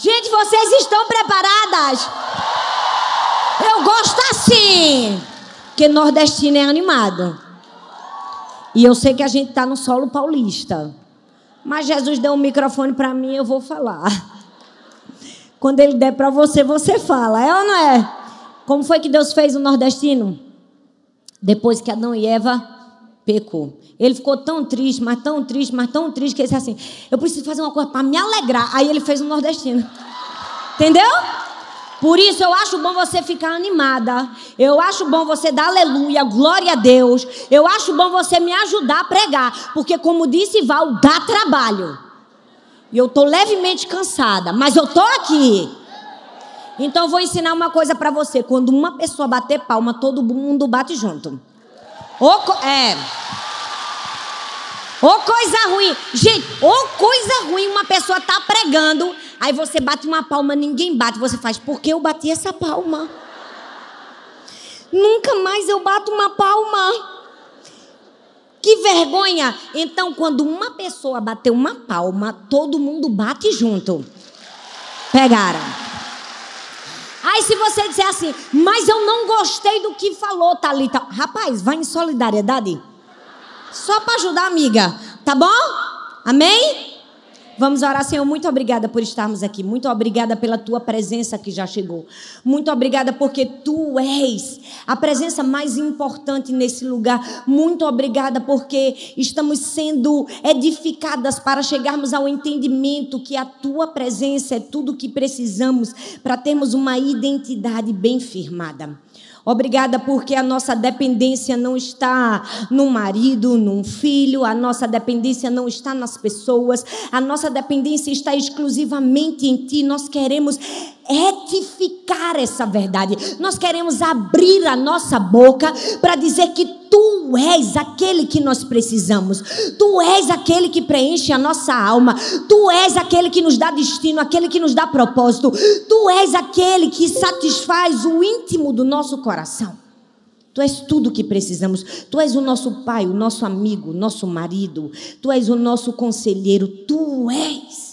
Gente, vocês estão preparadas? Eu gosto assim. Porque nordestino é animado. E eu sei que a gente está no solo paulista. Mas Jesus deu um microfone para mim, eu vou falar. Quando ele der para você, você fala. É ou não é? Como foi que Deus fez o nordestino? Depois que Adão e Eva pecou. Ele ficou tão triste, mas tão triste, mas tão triste, que ele disse assim: Eu preciso fazer uma coisa para me alegrar. Aí ele fez o nordestino. Entendeu? Por isso eu acho bom você ficar animada. Eu acho bom você dar aleluia, glória a Deus. Eu acho bom você me ajudar a pregar. Porque, como disse Val, dá trabalho. E eu estou levemente cansada, mas eu estou aqui. Então eu vou ensinar uma coisa para você. Quando uma pessoa bater palma, todo mundo bate junto. Ou, é. Ou coisa ruim. Gente, ou coisa ruim, uma pessoa tá pregando Aí você bate uma palma, ninguém bate. Você faz, por que eu bati essa palma? Nunca mais eu bato uma palma. Que vergonha! Então, quando uma pessoa bateu uma palma, todo mundo bate junto. Pegaram. Aí, se você disser assim, mas eu não gostei do que falou, Thalita. Rapaz, vai em solidariedade. Só para ajudar amiga. Tá bom? Amém? Vamos orar, Senhor. Muito obrigada por estarmos aqui. Muito obrigada pela tua presença que já chegou. Muito obrigada porque tu és a presença mais importante nesse lugar. Muito obrigada porque estamos sendo edificadas para chegarmos ao entendimento que a tua presença é tudo o que precisamos para termos uma identidade bem firmada. Obrigada porque a nossa dependência não está no marido, num filho, a nossa dependência não está nas pessoas, a nossa dependência está exclusivamente em Ti. Nós queremos retificar essa verdade. Nós queremos abrir a nossa boca para dizer que tu és aquele que nós precisamos. Tu és aquele que preenche a nossa alma. Tu és aquele que nos dá destino, aquele que nos dá propósito. Tu és aquele que satisfaz o íntimo do nosso coração. Tu és tudo o que precisamos. Tu és o nosso pai, o nosso amigo, o nosso marido. Tu és o nosso conselheiro. Tu és.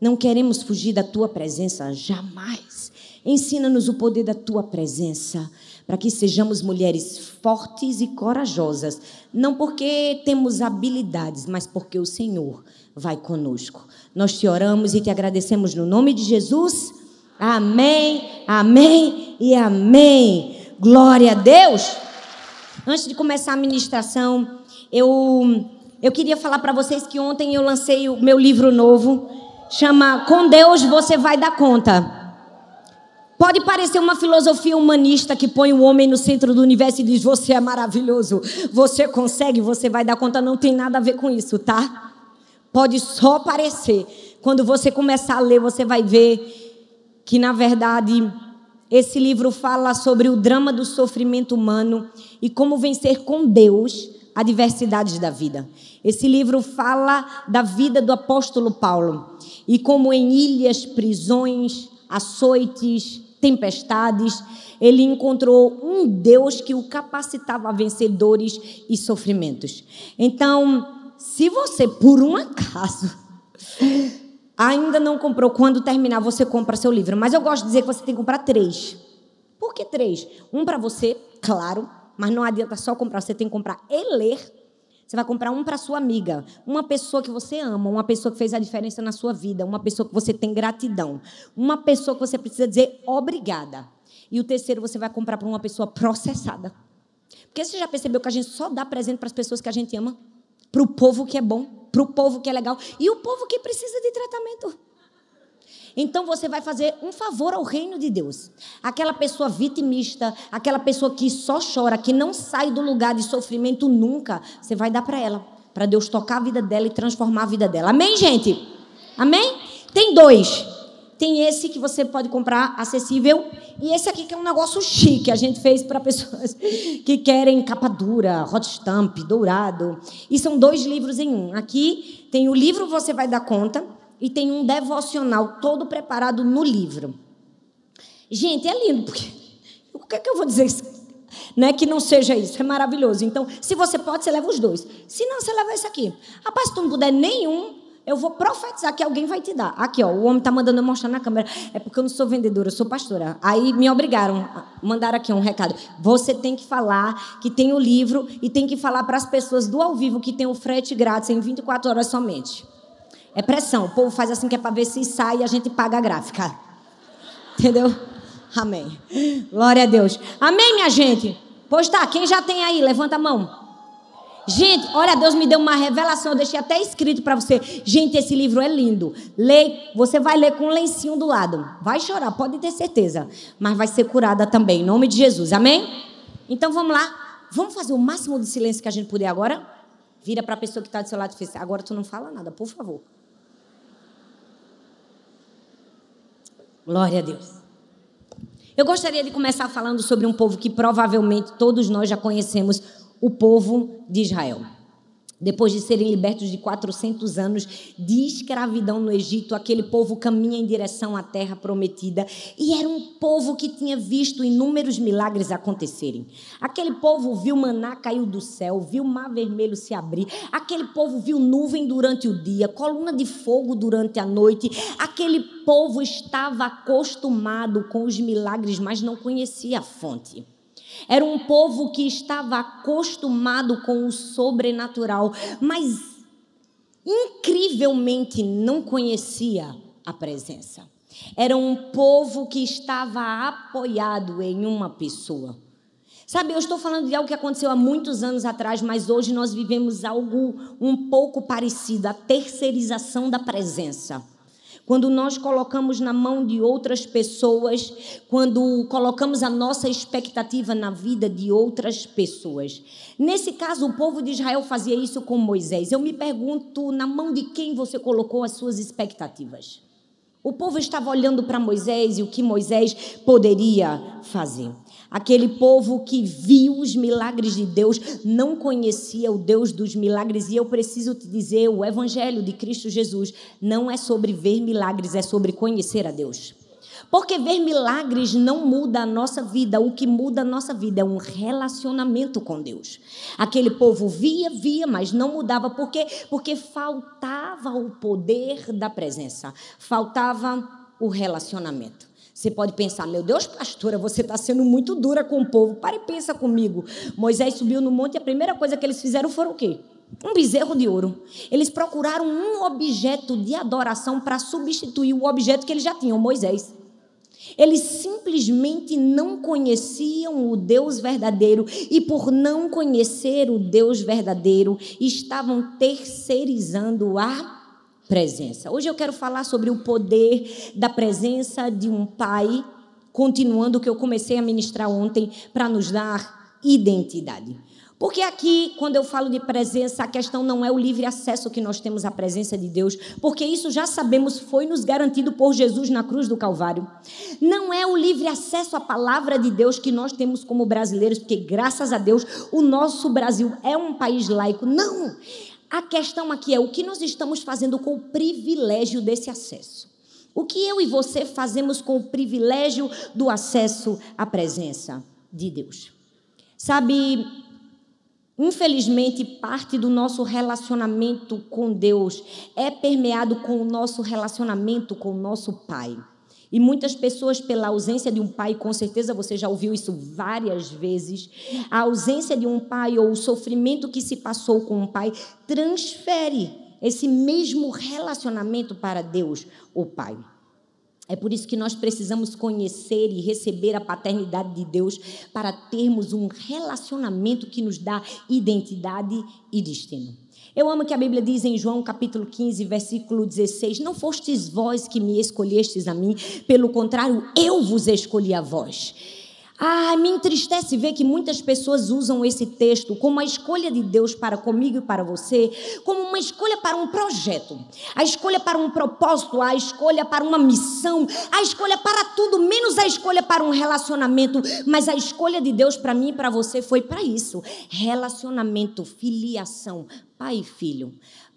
Não queremos fugir da tua presença jamais. Ensina-nos o poder da tua presença, para que sejamos mulheres fortes e corajosas, não porque temos habilidades, mas porque o Senhor vai conosco. Nós te oramos e te agradecemos no nome de Jesus. Amém, amém e amém. Glória a Deus. Antes de começar a ministração, eu, eu queria falar para vocês que ontem eu lancei o meu livro novo chama Com Deus você vai dar conta. Pode parecer uma filosofia humanista que põe o homem no centro do universo e diz: Você é maravilhoso, você consegue, você vai dar conta. Não tem nada a ver com isso, tá? Pode só parecer. Quando você começar a ler, você vai ver que, na verdade, esse livro fala sobre o drama do sofrimento humano e como vencer com Deus adversidades da vida. Esse livro fala da vida do apóstolo Paulo e como em ilhas, prisões, açoites, tempestades, ele encontrou um Deus que o capacitava a vencer dores e sofrimentos. Então, se você, por um acaso, ainda não comprou, quando terminar, você compra seu livro. Mas eu gosto de dizer que você tem que comprar três. Por que três? Um para você, claro, mas não adianta só comprar, você tem que comprar e ler. Você vai comprar um para sua amiga, uma pessoa que você ama, uma pessoa que fez a diferença na sua vida, uma pessoa que você tem gratidão, uma pessoa que você precisa dizer obrigada. E o terceiro você vai comprar para uma pessoa processada. Porque você já percebeu que a gente só dá presente para as pessoas que a gente ama? Para o povo que é bom, para o povo que é legal e o povo que precisa de tratamento. Então você vai fazer um favor ao reino de Deus. Aquela pessoa vitimista, aquela pessoa que só chora, que não sai do lugar de sofrimento nunca, você vai dar para ela, para Deus tocar a vida dela e transformar a vida dela. Amém, gente? Amém? Tem dois. Tem esse que você pode comprar acessível e esse aqui que é um negócio chique. A gente fez para pessoas que querem capa dura, hot stamp, dourado. E são dois livros em um. Aqui tem o livro Você Vai Dar Conta, e tem um devocional todo preparado no livro. Gente, é lindo, porque o que, é que eu vou dizer? Não é que não seja isso, é maravilhoso. Então, se você pode, você leva os dois. Se não, você leva esse aqui. Rapaz, se tu não puder nenhum, Eu vou profetizar que alguém vai te dar. Aqui, ó, o homem tá mandando eu mostrar na câmera. É porque eu não sou vendedora, eu sou pastora. Aí me obrigaram, mandaram aqui um recado. Você tem que falar que tem o livro e tem que falar para as pessoas do ao vivo que tem o frete grátis em 24 horas somente. É pressão. O povo faz assim que é para ver se sai e a gente paga a gráfica. Entendeu? Amém. Glória a Deus. Amém, minha gente? Pois tá, quem já tem aí? Levanta a mão. Gente, olha, Deus me deu uma revelação, eu deixei até escrito para você. Gente, esse livro é lindo. Lê, você vai ler com um lencinho do lado. Vai chorar, pode ter certeza. Mas vai ser curada também, em nome de Jesus. Amém? Então vamos lá. Vamos fazer o máximo de silêncio que a gente puder agora? Vira para a pessoa que está do seu lado e fala: agora tu não fala nada, por favor. Glória a Deus. Eu gostaria de começar falando sobre um povo que provavelmente todos nós já conhecemos o povo de Israel. Depois de serem libertos de 400 anos de escravidão no Egito, aquele povo caminha em direção à terra prometida e era um povo que tinha visto inúmeros milagres acontecerem. Aquele povo viu maná cair do céu, viu mar vermelho se abrir, aquele povo viu nuvem durante o dia, coluna de fogo durante a noite. Aquele povo estava acostumado com os milagres, mas não conhecia a fonte. Era um povo que estava acostumado com o sobrenatural, mas incrivelmente não conhecia a presença. Era um povo que estava apoiado em uma pessoa. Sabe, eu estou falando de algo que aconteceu há muitos anos atrás, mas hoje nós vivemos algo um pouco parecido a terceirização da presença quando nós colocamos na mão de outras pessoas, quando colocamos a nossa expectativa na vida de outras pessoas. Nesse caso, o povo de Israel fazia isso com Moisés. Eu me pergunto, na mão de quem você colocou as suas expectativas? O povo estava olhando para Moisés e o que Moisés poderia fazer. Aquele povo que viu os milagres de Deus não conhecia o Deus dos milagres. E eu preciso te dizer: o Evangelho de Cristo Jesus não é sobre ver milagres, é sobre conhecer a Deus. Porque ver milagres não muda a nossa vida, o que muda a nossa vida é um relacionamento com Deus. Aquele povo via, via, mas não mudava. Por quê? Porque faltava o poder da presença, faltava o relacionamento. Você pode pensar, meu Deus, pastora, você está sendo muito dura com o povo. Para e pensa comigo. Moisés subiu no monte e a primeira coisa que eles fizeram foi o quê? Um bezerro de ouro. Eles procuraram um objeto de adoração para substituir o objeto que eles já tinham, Moisés. Eles simplesmente não conheciam o Deus verdadeiro e, por não conhecer o Deus verdadeiro, estavam terceirizando a presença. Hoje eu quero falar sobre o poder da presença de um pai, continuando o que eu comecei a ministrar ontem, para nos dar identidade. Porque aqui, quando eu falo de presença, a questão não é o livre acesso que nós temos à presença de Deus, porque isso já sabemos foi nos garantido por Jesus na cruz do Calvário. Não é o livre acesso à palavra de Deus que nós temos como brasileiros, porque graças a Deus o nosso Brasil é um país laico. Não! A questão aqui é o que nós estamos fazendo com o privilégio desse acesso. O que eu e você fazemos com o privilégio do acesso à presença de Deus? Sabe, infelizmente, parte do nosso relacionamento com Deus é permeado com o nosso relacionamento com o nosso Pai. E muitas pessoas, pela ausência de um pai, com certeza você já ouviu isso várias vezes, a ausência de um pai ou o sofrimento que se passou com um pai transfere esse mesmo relacionamento para Deus, o Pai. É por isso que nós precisamos conhecer e receber a paternidade de Deus para termos um relacionamento que nos dá identidade e destino. Eu amo que a Bíblia diz em João capítulo 15, versículo 16: Não fostes vós que me escolhestes a mim, pelo contrário, eu vos escolhi a vós. Ah, me entristece ver que muitas pessoas usam esse texto como a escolha de Deus para comigo e para você, como uma escolha para um projeto, a escolha para um propósito, a escolha para uma missão, a escolha para tudo, menos a escolha para um relacionamento. Mas a escolha de Deus para mim e para você foi para isso: relacionamento, filiação, pai e filho.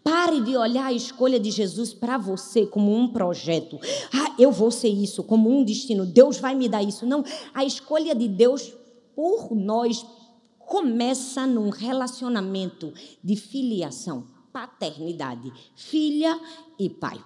Pare de olhar a escolha de Jesus para você como um projeto. Ah, eu vou ser isso, como um destino. Deus vai me dar isso. Não, a escolha de Deus por nós começa num relacionamento de filiação paternidade, filha e pai.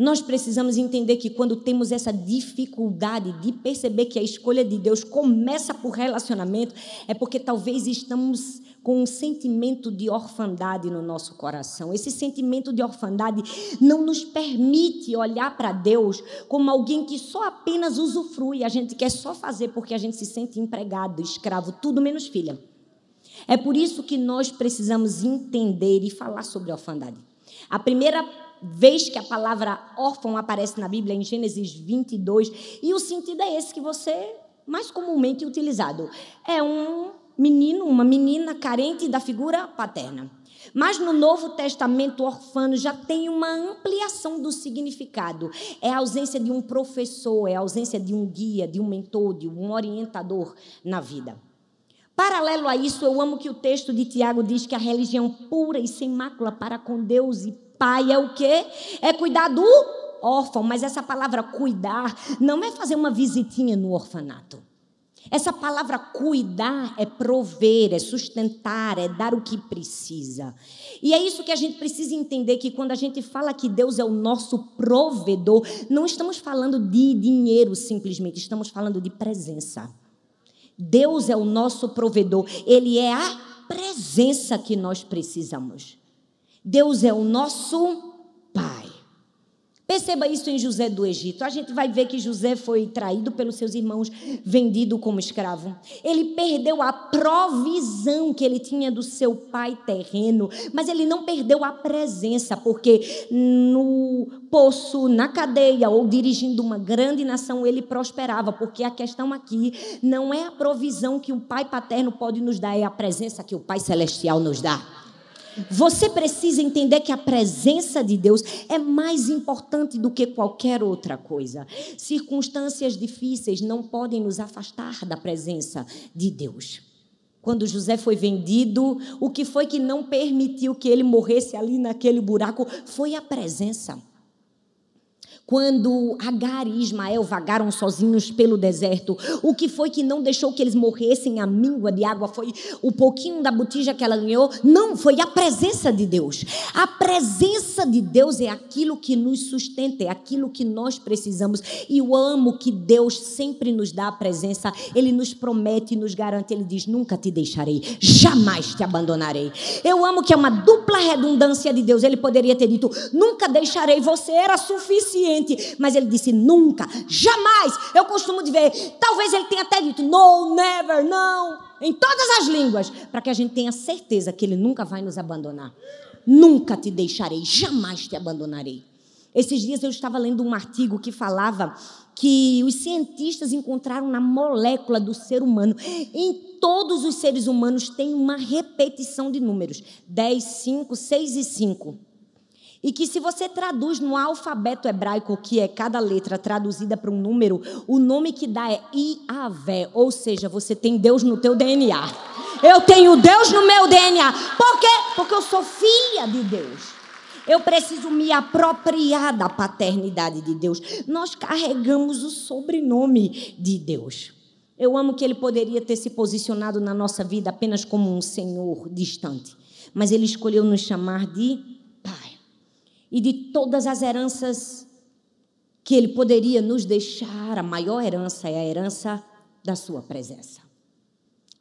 Nós precisamos entender que quando temos essa dificuldade de perceber que a escolha de Deus começa por relacionamento, é porque talvez estamos com um sentimento de orfandade no nosso coração. Esse sentimento de orfandade não nos permite olhar para Deus como alguém que só apenas usufrui, a gente quer só fazer porque a gente se sente empregado, escravo, tudo menos filha. É por isso que nós precisamos entender e falar sobre orfandade. A primeira vez que a palavra órfão aparece na Bíblia, em Gênesis 22, e o sentido é esse que você mais comumente utilizado. É um menino, uma menina carente da figura paterna. Mas no Novo Testamento, orfano já tem uma ampliação do significado. É a ausência de um professor, é a ausência de um guia, de um mentor, de um orientador na vida. Paralelo a isso, eu amo que o texto de Tiago diz que a religião pura e sem mácula para com Deus e pai é o quê? É cuidar do órfão. Mas essa palavra cuidar não é fazer uma visitinha no orfanato. Essa palavra cuidar é prover, é sustentar, é dar o que precisa. E é isso que a gente precisa entender: que quando a gente fala que Deus é o nosso provedor, não estamos falando de dinheiro simplesmente, estamos falando de presença. Deus é o nosso provedor, Ele é a presença que nós precisamos. Deus é o nosso Pai. Perceba isso em José do Egito. A gente vai ver que José foi traído pelos seus irmãos, vendido como escravo. Ele perdeu a provisão que ele tinha do seu pai terreno, mas ele não perdeu a presença, porque no poço, na cadeia ou dirigindo uma grande nação, ele prosperava, porque a questão aqui não é a provisão que o pai paterno pode nos dar, é a presença que o pai celestial nos dá. Você precisa entender que a presença de Deus é mais importante do que qualquer outra coisa. Circunstâncias difíceis não podem nos afastar da presença de Deus. Quando José foi vendido, o que foi que não permitiu que ele morresse ali naquele buraco foi a presença. Quando Agar e Ismael vagaram sozinhos pelo deserto, o que foi que não deixou que eles morressem à míngua de água? Foi o pouquinho da botija que ela ganhou? Não, foi a presença de Deus. A presença de Deus é aquilo que nos sustenta, é aquilo que nós precisamos. E eu amo que Deus sempre nos dá a presença, Ele nos promete e nos garante. Ele diz: Nunca te deixarei, jamais te abandonarei. Eu amo que é uma dupla redundância de Deus. Ele poderia ter dito: Nunca deixarei, você era suficiente mas ele disse nunca, jamais. Eu costumo dizer, talvez ele tenha até dito no, never, não, em todas as línguas, para que a gente tenha certeza que ele nunca vai nos abandonar. Nunca te deixarei, jamais te abandonarei. Esses dias eu estava lendo um artigo que falava que os cientistas encontraram na molécula do ser humano. Em todos os seres humanos tem uma repetição de números: 10, 5, 6 e 5. E que se você traduz no alfabeto hebraico, que é cada letra traduzida para um número, o nome que dá é Iavé, ou seja, você tem Deus no teu DNA. Eu tenho Deus no meu DNA. Por quê? Porque eu sou filha de Deus. Eu preciso me apropriar da paternidade de Deus. Nós carregamos o sobrenome de Deus. Eu amo que ele poderia ter se posicionado na nossa vida apenas como um Senhor distante, mas ele escolheu nos chamar de e de todas as heranças que Ele poderia nos deixar, a maior herança é a herança da Sua presença.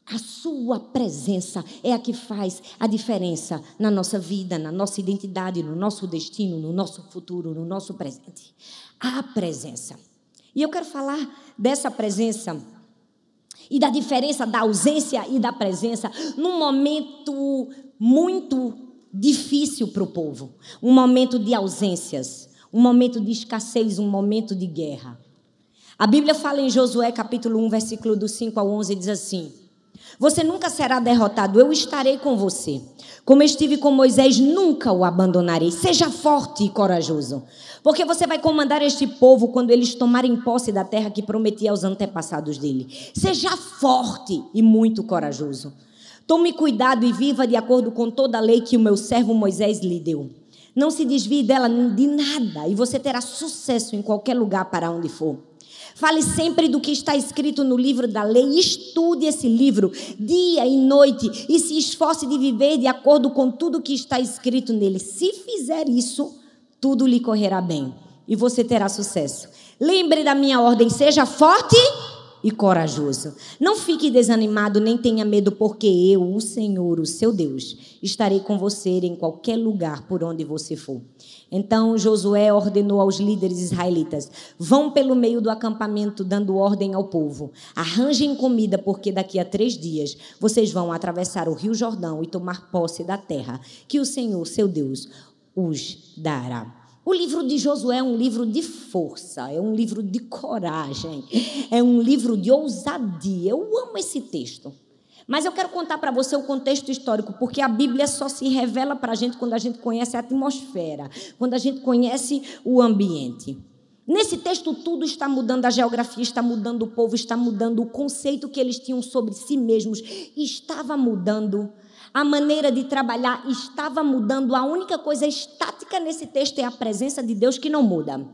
A Sua presença é a que faz a diferença na nossa vida, na nossa identidade, no nosso destino, no nosso futuro, no nosso presente. A presença. E eu quero falar dessa presença e da diferença da ausência e da presença num momento muito difícil para o povo, um momento de ausências, um momento de escassez, um momento de guerra. A Bíblia fala em Josué capítulo 1, versículo do 5 ao 11, diz assim: Você nunca será derrotado, eu estarei com você. Como estive com Moisés, nunca o abandonarei. Seja forte e corajoso, porque você vai comandar este povo quando eles tomarem posse da terra que prometi aos antepassados dele. Seja forte e muito corajoso. Tome cuidado e viva de acordo com toda a lei que o meu servo Moisés lhe deu. Não se desvie dela de nada e você terá sucesso em qualquer lugar para onde for. Fale sempre do que está escrito no livro da lei. Estude esse livro dia e noite e se esforce de viver de acordo com tudo que está escrito nele. Se fizer isso, tudo lhe correrá bem e você terá sucesso. Lembre da minha ordem: seja forte e corajoso. Não fique desanimado nem tenha medo, porque eu, o Senhor, o seu Deus, estarei com você em qualquer lugar por onde você for. Então Josué ordenou aos líderes israelitas: vão pelo meio do acampamento, dando ordem ao povo. Arranjem comida, porque daqui a três dias vocês vão atravessar o rio Jordão e tomar posse da terra que o Senhor, seu Deus, os dará. O livro de Josué é um livro de força, é um livro de coragem, é um livro de ousadia. Eu amo esse texto. Mas eu quero contar para você o contexto histórico, porque a Bíblia só se revela para a gente quando a gente conhece a atmosfera, quando a gente conhece o ambiente. Nesse texto, tudo está mudando, a geografia está mudando, o povo está mudando, o conceito que eles tinham sobre si mesmos estava mudando, a maneira de trabalhar estava mudando. A única coisa estática nesse texto é a presença de Deus que não muda.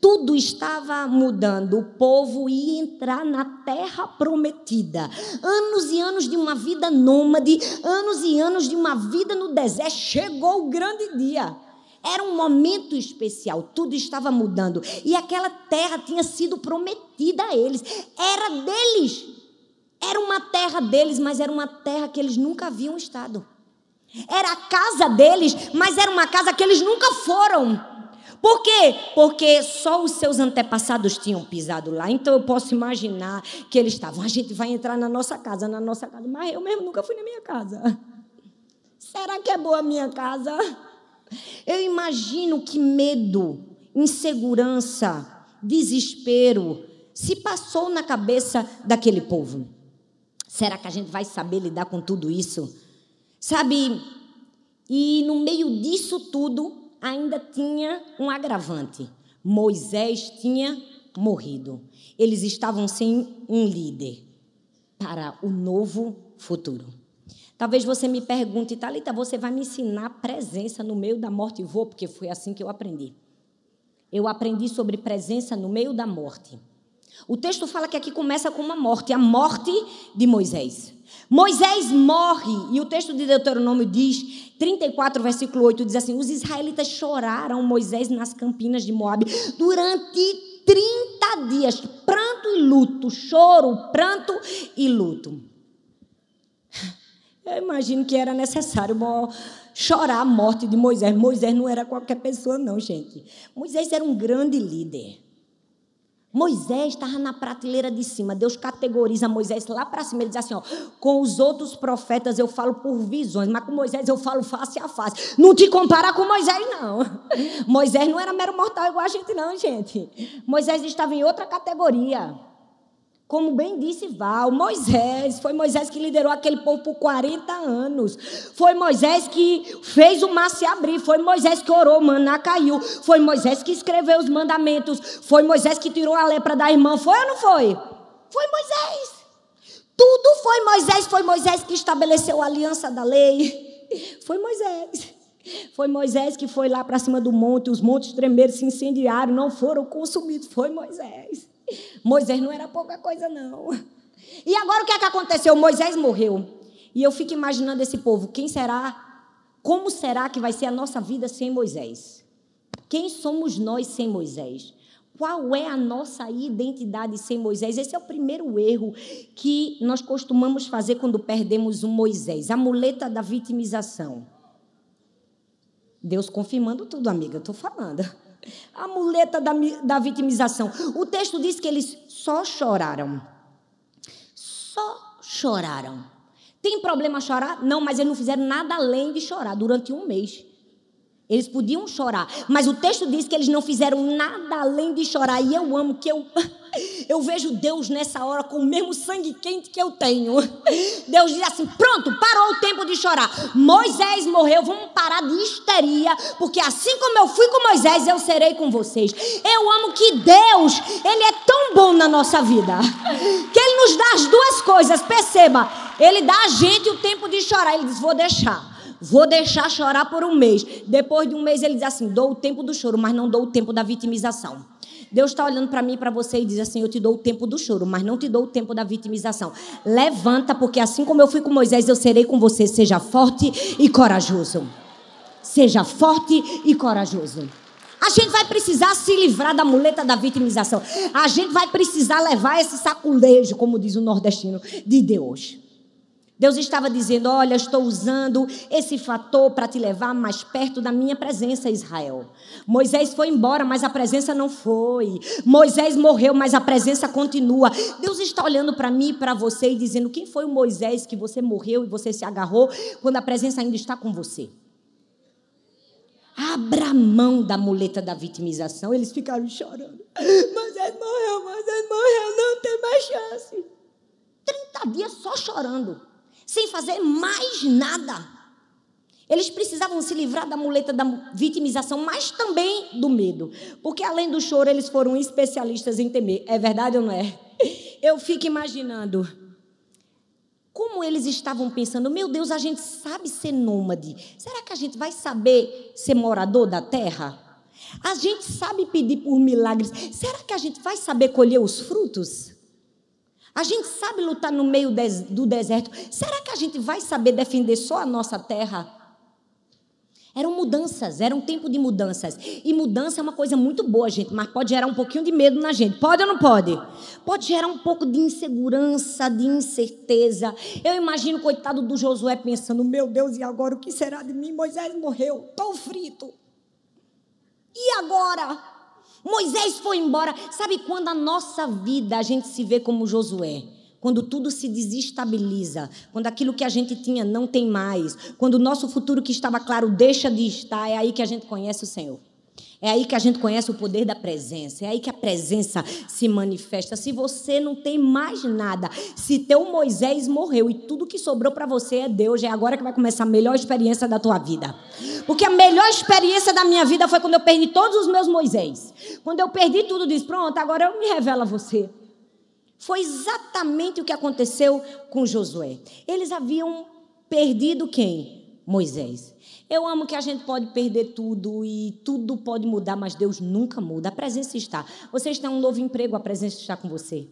Tudo estava mudando. O povo ia entrar na terra prometida. Anos e anos de uma vida nômade, anos e anos de uma vida no deserto. Chegou o grande dia. Era um momento especial, tudo estava mudando. E aquela terra tinha sido prometida a eles. Era deles. Era uma terra deles, mas era uma terra que eles nunca haviam estado. Era a casa deles, mas era uma casa que eles nunca foram. Por quê? Porque só os seus antepassados tinham pisado lá. Então eu posso imaginar que eles estavam. A gente vai entrar na nossa casa, na nossa casa. Mas eu mesmo nunca fui na minha casa. Será que é boa a minha casa? Eu imagino que medo, insegurança, desespero se passou na cabeça daquele povo. Será que a gente vai saber lidar com tudo isso? Sabe? E no meio disso tudo, ainda tinha um agravante. Moisés tinha morrido. Eles estavam sem um líder para o novo futuro. Talvez você me pergunte, Talita, você vai me ensinar presença no meio da morte? Vou, porque foi assim que eu aprendi. Eu aprendi sobre presença no meio da morte. O texto fala que aqui começa com uma morte, a morte de Moisés. Moisés morre, e o texto de Deuteronômio diz, 34, versículo 8, diz assim: Os israelitas choraram Moisés nas campinas de Moabe durante 30 dias, pranto e luto, choro, pranto e luto. Eu imagino que era necessário chorar a morte de Moisés. Moisés não era qualquer pessoa, não, gente. Moisés era um grande líder. Moisés estava na prateleira de cima. Deus categoriza Moisés lá para cima. Ele diz assim: ó, com os outros profetas eu falo por visões, mas com Moisés eu falo face a face. Não te comparar com Moisés, não. Moisés não era mero mortal igual a gente, não, gente. Moisés estava em outra categoria. Como bem disse Val, Moisés, foi Moisés que liderou aquele povo por 40 anos. Foi Moisés que fez o mar se abrir. Foi Moisés que orou, maná caiu. Foi Moisés que escreveu os mandamentos. Foi Moisés que tirou a lepra da irmã. Foi ou não foi? Foi Moisés. Tudo foi Moisés. Foi Moisés que estabeleceu a aliança da lei. Foi Moisés. Foi Moisés que foi lá para cima do monte. Os montes tremeram, se incendiaram, não foram consumidos. Foi Moisés. Moisés não era pouca coisa, não. E agora o que é que aconteceu? Moisés morreu. E eu fico imaginando esse povo. Quem será? Como será que vai ser a nossa vida sem Moisés? Quem somos nós sem Moisés? Qual é a nossa identidade sem Moisés? Esse é o primeiro erro que nós costumamos fazer quando perdemos o Moisés a muleta da vitimização. Deus confirmando tudo, amiga, eu estou falando. A muleta da, da vitimização. O texto diz que eles só choraram. Só choraram. Tem problema chorar? Não, mas eles não fizeram nada além de chorar durante um mês. Eles podiam chorar, mas o texto diz que eles não fizeram nada além de chorar. E eu amo que eu eu vejo Deus nessa hora com o mesmo sangue quente que eu tenho. Deus diz assim: "Pronto, parou o tempo de chorar. Moisés morreu, vamos parar de histeria, porque assim como eu fui com Moisés, eu serei com vocês". Eu amo que Deus, ele é tão bom na nossa vida, que ele nos dá as duas coisas. Perceba, ele dá a gente o tempo de chorar, ele diz: "Vou deixar". Vou deixar chorar por um mês. Depois de um mês, ele diz assim: dou o tempo do choro, mas não dou o tempo da vitimização. Deus está olhando para mim e para você e diz assim: Eu te dou o tempo do choro, mas não te dou o tempo da vitimização. Levanta, porque assim como eu fui com Moisés, eu serei com você. Seja forte e corajoso. Seja forte e corajoso. A gente vai precisar se livrar da muleta da vitimização. A gente vai precisar levar esse saculejo, como diz o nordestino, de Deus. Deus estava dizendo: Olha, estou usando esse fator para te levar mais perto da minha presença, Israel. Moisés foi embora, mas a presença não foi. Moisés morreu, mas a presença continua. Deus está olhando para mim e para você e dizendo: Quem foi o Moisés que você morreu e você se agarrou quando a presença ainda está com você? Abra mão da muleta da vitimização. Eles ficaram chorando. Moisés morreu, Moisés morreu, não tem mais chance. 30 dias só chorando, sem fazer mais nada. Eles precisavam se livrar da muleta da vitimização, mas também do medo. Porque além do choro, eles foram especialistas em temer. É verdade ou não é? Eu fico imaginando como eles estavam pensando, meu Deus, a gente sabe ser nômade. Será que a gente vai saber ser morador da terra? A gente sabe pedir por milagres. Será que a gente vai saber colher os frutos? A gente sabe lutar no meio do deserto. Será que a gente vai saber defender só a nossa terra? Eram mudanças, era um tempo de mudanças. E mudança é uma coisa muito boa, gente, mas pode gerar um pouquinho de medo na gente. Pode ou não pode? Pode gerar um pouco de insegurança, de incerteza. Eu imagino o coitado do Josué pensando: meu Deus, e agora o que será de mim? Moisés morreu, estou frito. E agora? Moisés foi embora. Sabe quando a nossa vida a gente se vê como Josué? quando tudo se desestabiliza, quando aquilo que a gente tinha não tem mais, quando o nosso futuro que estava claro deixa de estar, é aí que a gente conhece o Senhor. É aí que a gente conhece o poder da presença. É aí que a presença se manifesta. Se você não tem mais nada, se teu Moisés morreu e tudo que sobrou para você é Deus, é agora que vai começar a melhor experiência da tua vida. Porque a melhor experiência da minha vida foi quando eu perdi todos os meus Moisés. Quando eu perdi tudo, disse: Pronto, agora eu me revelo a você. Foi exatamente o que aconteceu com Josué. Eles haviam perdido quem? Moisés. Eu amo que a gente pode perder tudo e tudo pode mudar, mas Deus nunca muda. A presença está. Você está em um novo emprego, a presença está com você.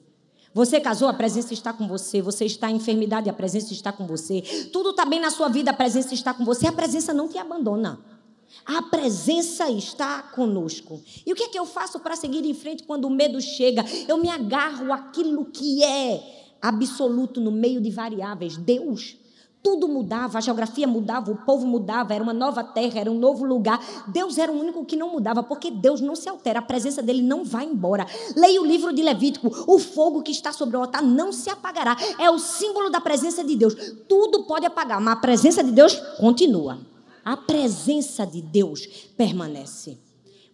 Você casou, a presença está com você. Você está em enfermidade, a presença está com você. Tudo está bem na sua vida, a presença está com você. A presença não te abandona. A presença está conosco. E o que é que eu faço para seguir em frente quando o medo chega? Eu me agarro àquilo que é absoluto no meio de variáveis. Deus. Tudo mudava, a geografia mudava, o povo mudava, era uma nova terra, era um novo lugar. Deus era o único que não mudava, porque Deus não se altera, a presença dele não vai embora. Leia o livro de Levítico: o fogo que está sobre o altar não se apagará. É o símbolo da presença de Deus. Tudo pode apagar, mas a presença de Deus continua a presença de Deus permanece.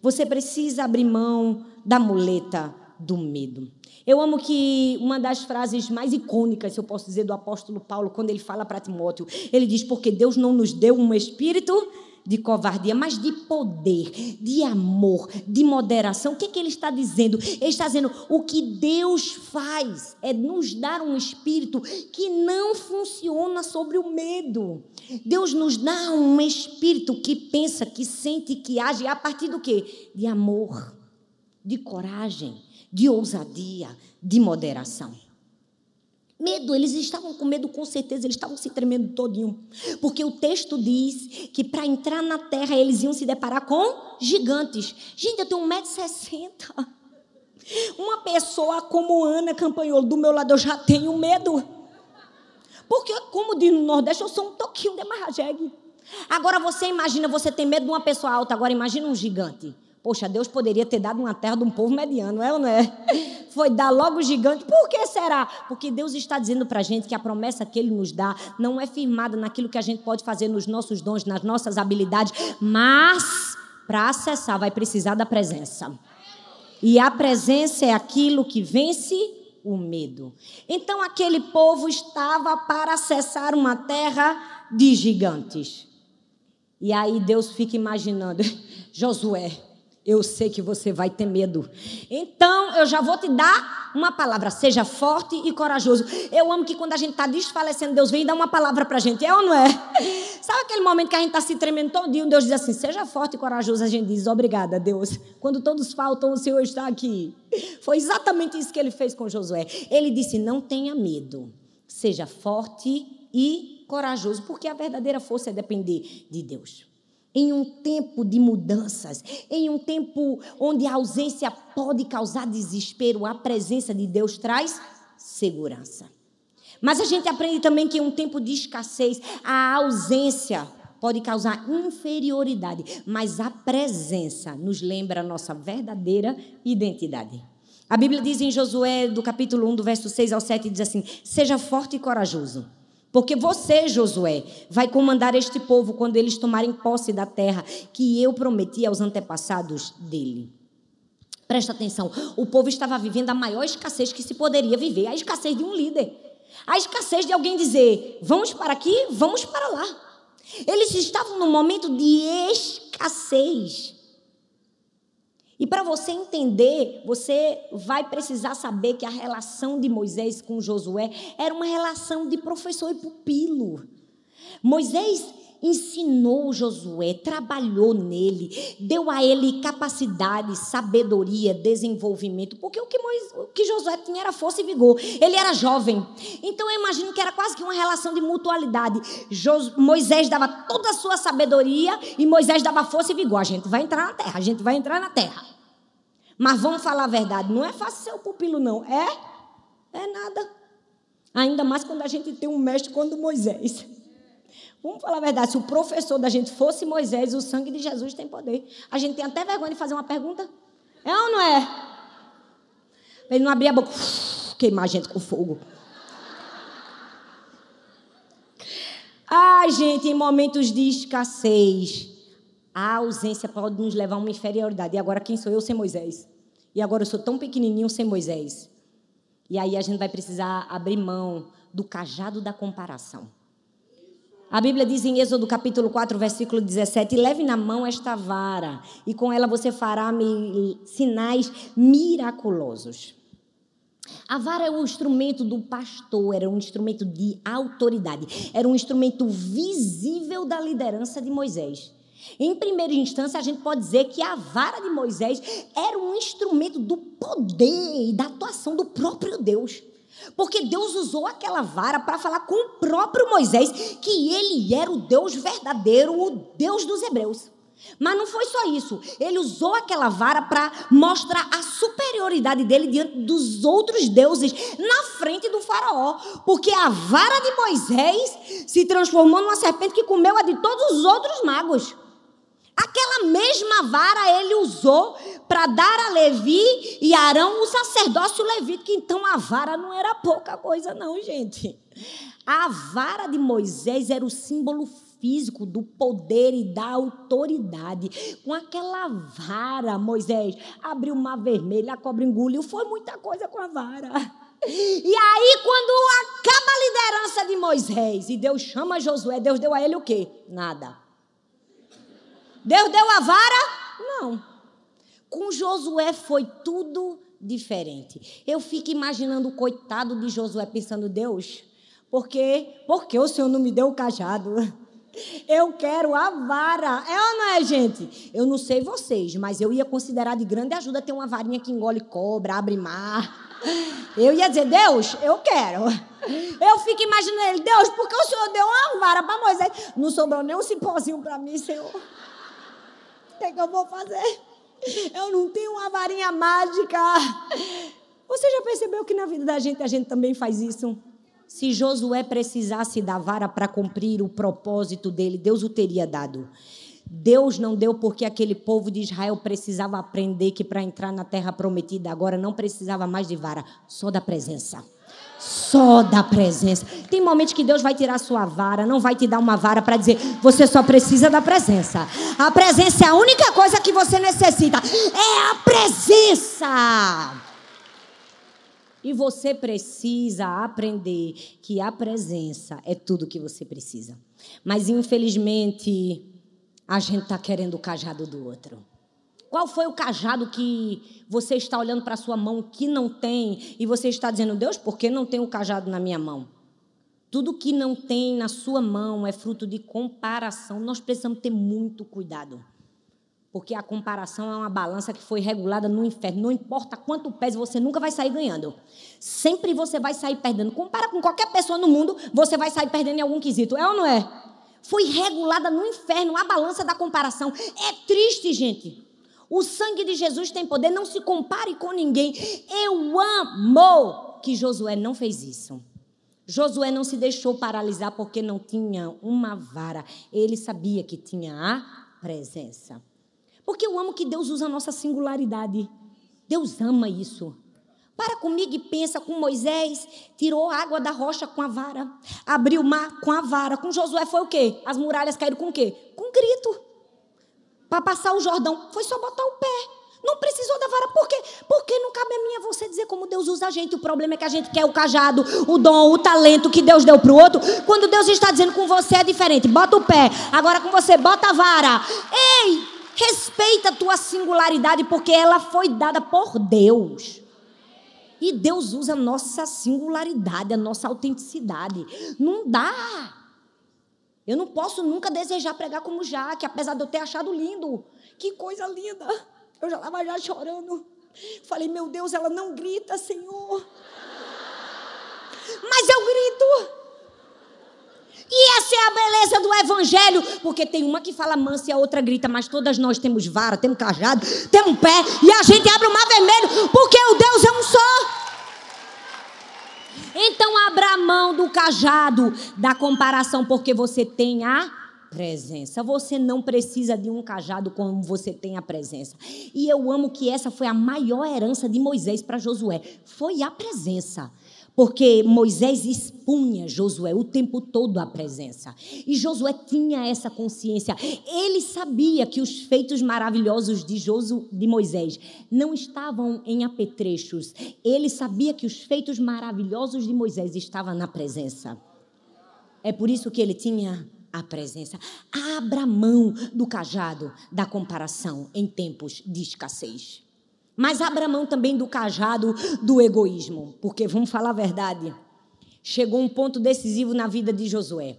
Você precisa abrir mão da muleta do medo. Eu amo que uma das frases mais icônicas, se eu posso dizer, do apóstolo Paulo, quando ele fala para Timóteo, ele diz: Porque Deus não nos deu um espírito de covardia, mas de poder, de amor, de moderação. O que, é que ele está dizendo? Ele está dizendo: o que Deus faz é nos dar um espírito que não funciona sobre o medo. Deus nos dá um espírito que pensa, que sente, que age a partir do quê? De amor, de coragem, de ousadia, de moderação. Medo, eles estavam com medo com certeza, eles estavam se tremendo todinho. Porque o texto diz que para entrar na terra eles iam se deparar com gigantes. Gente, eu tenho 1,60m. Uma pessoa como Ana Campanholo do meu lado, eu já tenho medo. Porque, como diz no Nordeste, eu sou um toquinho de marrajegue. Agora você imagina, você tem medo de uma pessoa alta, agora imagina um gigante. Poxa, Deus poderia ter dado uma terra de um povo mediano, é ou não é? Foi dar logo o gigante. Por que será? Porque Deus está dizendo para a gente que a promessa que Ele nos dá não é firmada naquilo que a gente pode fazer nos nossos dons, nas nossas habilidades, mas para acessar vai precisar da presença. E a presença é aquilo que vence o medo. Então aquele povo estava para acessar uma terra de gigantes. E aí Deus fica imaginando, Josué, eu sei que você vai ter medo. Então, eu já vou te dar uma palavra. Seja forte e corajoso. Eu amo que quando a gente está desfalecendo, Deus vem e dá uma palavra para a gente. É ou não é? Sabe aquele momento que a gente está se tremendo todinho, Deus diz assim, seja forte e corajoso. A gente diz, obrigada, Deus. Quando todos faltam, o Senhor está aqui. Foi exatamente isso que ele fez com Josué. Ele disse, não tenha medo. Seja forte e corajoso, porque a verdadeira força é depender de Deus em um tempo de mudanças, em um tempo onde a ausência pode causar desespero, a presença de Deus traz segurança. Mas a gente aprende também que em um tempo de escassez, a ausência pode causar inferioridade, mas a presença nos lembra a nossa verdadeira identidade. A Bíblia diz em Josué, do capítulo 1, do verso 6 ao 7, diz assim: Seja forte e corajoso porque você, Josué, vai comandar este povo quando eles tomarem posse da terra que eu prometi aos antepassados dele. Presta atenção, o povo estava vivendo a maior escassez que se poderia viver, a escassez de um líder. A escassez de alguém dizer: vamos para aqui, vamos para lá. Eles estavam num momento de escassez. E para você entender, você vai precisar saber que a relação de Moisés com Josué era uma relação de professor e pupilo. Moisés ensinou Josué, trabalhou nele, deu a ele capacidade, sabedoria, desenvolvimento, porque o que, Moisés, o que Josué tinha era força e vigor. Ele era jovem. Então eu imagino que era quase que uma relação de mutualidade. Moisés dava toda a sua sabedoria e Moisés dava força e vigor. A gente vai entrar na terra, a gente vai entrar na terra. Mas vamos falar a verdade, não é fácil ser o pupilo, não. É? É nada. Ainda mais quando a gente tem um mestre quando Moisés. Vamos falar a verdade, se o professor da gente fosse Moisés, o sangue de Jesus tem poder. A gente tem até vergonha de fazer uma pergunta. É ou não é? Ele não abrir a boca, queimar a gente com fogo. Ai, gente, em momentos de escassez, a ausência pode nos levar a uma inferioridade. E agora quem sou eu sem Moisés? E agora eu sou tão pequenininho sem Moisés. E aí a gente vai precisar abrir mão do cajado da comparação. A Bíblia diz em Êxodo capítulo 4, versículo 17: Leve na mão esta vara, e com ela você fará sinais miraculosos. A vara é um instrumento do pastor, era um instrumento de autoridade, era um instrumento visível da liderança de Moisés. Em primeira instância, a gente pode dizer que a vara de Moisés era um instrumento do poder e da atuação do próprio Deus. Porque Deus usou aquela vara para falar com o próprio Moisés que ele era o Deus verdadeiro, o Deus dos hebreus. Mas não foi só isso. Ele usou aquela vara para mostrar a superioridade dele diante dos outros deuses na frente do faraó. Porque a vara de Moisés se transformou numa serpente que comeu a de todos os outros magos. Aquela mesma vara ele usou para dar a Levi e Arão o sacerdócio levítico. Então a vara não era pouca coisa, não, gente. A vara de Moisés era o símbolo físico do poder e da autoridade. Com aquela vara, Moisés abriu o mar vermelho, a cobra engoliu. Foi muita coisa com a vara. E aí, quando acaba a liderança de Moisés e Deus chama Josué, Deus deu a ele o quê? Nada. Deus deu a vara? Não. Com Josué foi tudo diferente. Eu fico imaginando o coitado de Josué pensando, Deus, por quê? Porque o Senhor não me deu o cajado? Eu quero a vara. É ou não é, gente? Eu não sei vocês, mas eu ia considerar de grande ajuda ter uma varinha que engole cobra, abre mar. Eu ia dizer, Deus, eu quero. Eu fico imaginando ele, Deus, porque o Senhor deu uma vara para Moisés? Não sobrou nem um cipózinho para mim, Senhor. O que, é que eu vou fazer? Eu não tenho uma varinha mágica. Você já percebeu que na vida da gente a gente também faz isso? Se Josué precisasse da vara para cumprir o propósito dele, Deus o teria dado. Deus não deu porque aquele povo de Israel precisava aprender que para entrar na terra prometida agora não precisava mais de vara, só da presença. Só da presença. Tem momentos que Deus vai tirar sua vara, não vai te dar uma vara para dizer, você só precisa da presença. A presença é a única coisa que você necessita. É a presença. E você precisa aprender que a presença é tudo que você precisa. Mas infelizmente, a gente está querendo o cajado do outro. Qual foi o cajado que você está olhando para a sua mão que não tem e você está dizendo, Deus, por que não tem o cajado na minha mão? Tudo que não tem na sua mão é fruto de comparação. Nós precisamos ter muito cuidado. Porque a comparação é uma balança que foi regulada no inferno. Não importa quanto pese, você nunca vai sair ganhando. Sempre você vai sair perdendo. Compara com qualquer pessoa no mundo, você vai sair perdendo em algum quesito. É ou não é? Foi regulada no inferno a balança da comparação. É triste, gente. O sangue de Jesus tem poder, não se compare com ninguém. Eu amo que Josué não fez isso. Josué não se deixou paralisar porque não tinha uma vara. Ele sabia que tinha a presença. Porque eu amo que Deus usa a nossa singularidade. Deus ama isso. Para comigo e pensa com Moisés, tirou água da rocha com a vara, abriu o mar com a vara. Com Josué foi o quê? As muralhas caíram com o quê? Com grito. Para passar o Jordão, foi só botar o pé. Não precisou da vara. Por quê? Porque não cabe a mim a você dizer como Deus usa a gente. O problema é que a gente quer o cajado, o dom, o talento que Deus deu para o outro. Quando Deus está dizendo com você é diferente. Bota o pé. Agora com você, bota a vara. Ei, respeita a tua singularidade, porque ela foi dada por Deus. E Deus usa a nossa singularidade, a nossa autenticidade. Não dá. Eu não posso nunca desejar pregar como Jaque, apesar de eu ter achado lindo. Que coisa linda. Eu já estava já chorando. Falei, meu Deus, ela não grita, Senhor. Mas eu grito. E essa é a beleza do evangelho, porque tem uma que fala mansa e a outra grita, mas todas nós temos vara, temos cajado, temos pé, e a gente abre o mar vermelho, porque o Deus é um só. Então abra mão do cajado da comparação, porque você tem a presença. Você não precisa de um cajado como você tem a presença. E eu amo que essa foi a maior herança de Moisés para Josué. Foi a presença. Porque Moisés expunha Josué o tempo todo a presença. E Josué tinha essa consciência. Ele sabia que os feitos maravilhosos de, de Moisés não estavam em apetrechos. Ele sabia que os feitos maravilhosos de Moisés estavam na presença. É por isso que ele tinha a presença. Abra mão do cajado da comparação em tempos de escassez. Mas abra mão também do cajado do egoísmo, porque vamos falar a verdade. Chegou um ponto decisivo na vida de Josué.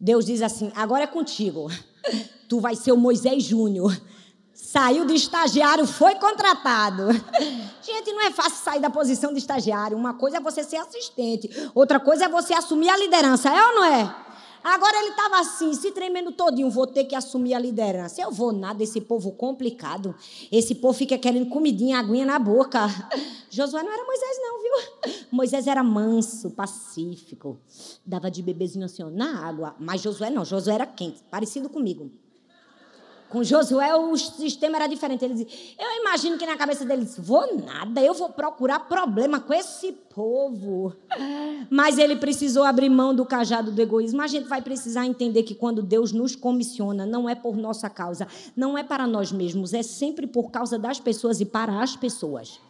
Deus diz assim: agora é contigo. Tu vai ser o Moisés Júnior. Saiu de estagiário, foi contratado. Gente, não é fácil sair da posição de estagiário. Uma coisa é você ser assistente, outra coisa é você assumir a liderança, é ou não é? Agora ele estava assim, se tremendo todinho, vou ter que assumir a liderança. Eu vou nada, esse povo complicado. Esse povo fica querendo comidinha, aguinha na boca. Josué não era Moisés não, viu? Moisés era manso, pacífico. Dava de bebezinho assim, na água. Mas Josué não, Josué era quente, parecido comigo. Com Josué o sistema era diferente. Ele dizia, eu imagino que na cabeça dele disse, vou nada, eu vou procurar problema com esse povo. Mas ele precisou abrir mão do cajado do egoísmo. A gente vai precisar entender que quando Deus nos comissiona, não é por nossa causa, não é para nós mesmos, é sempre por causa das pessoas e para as pessoas.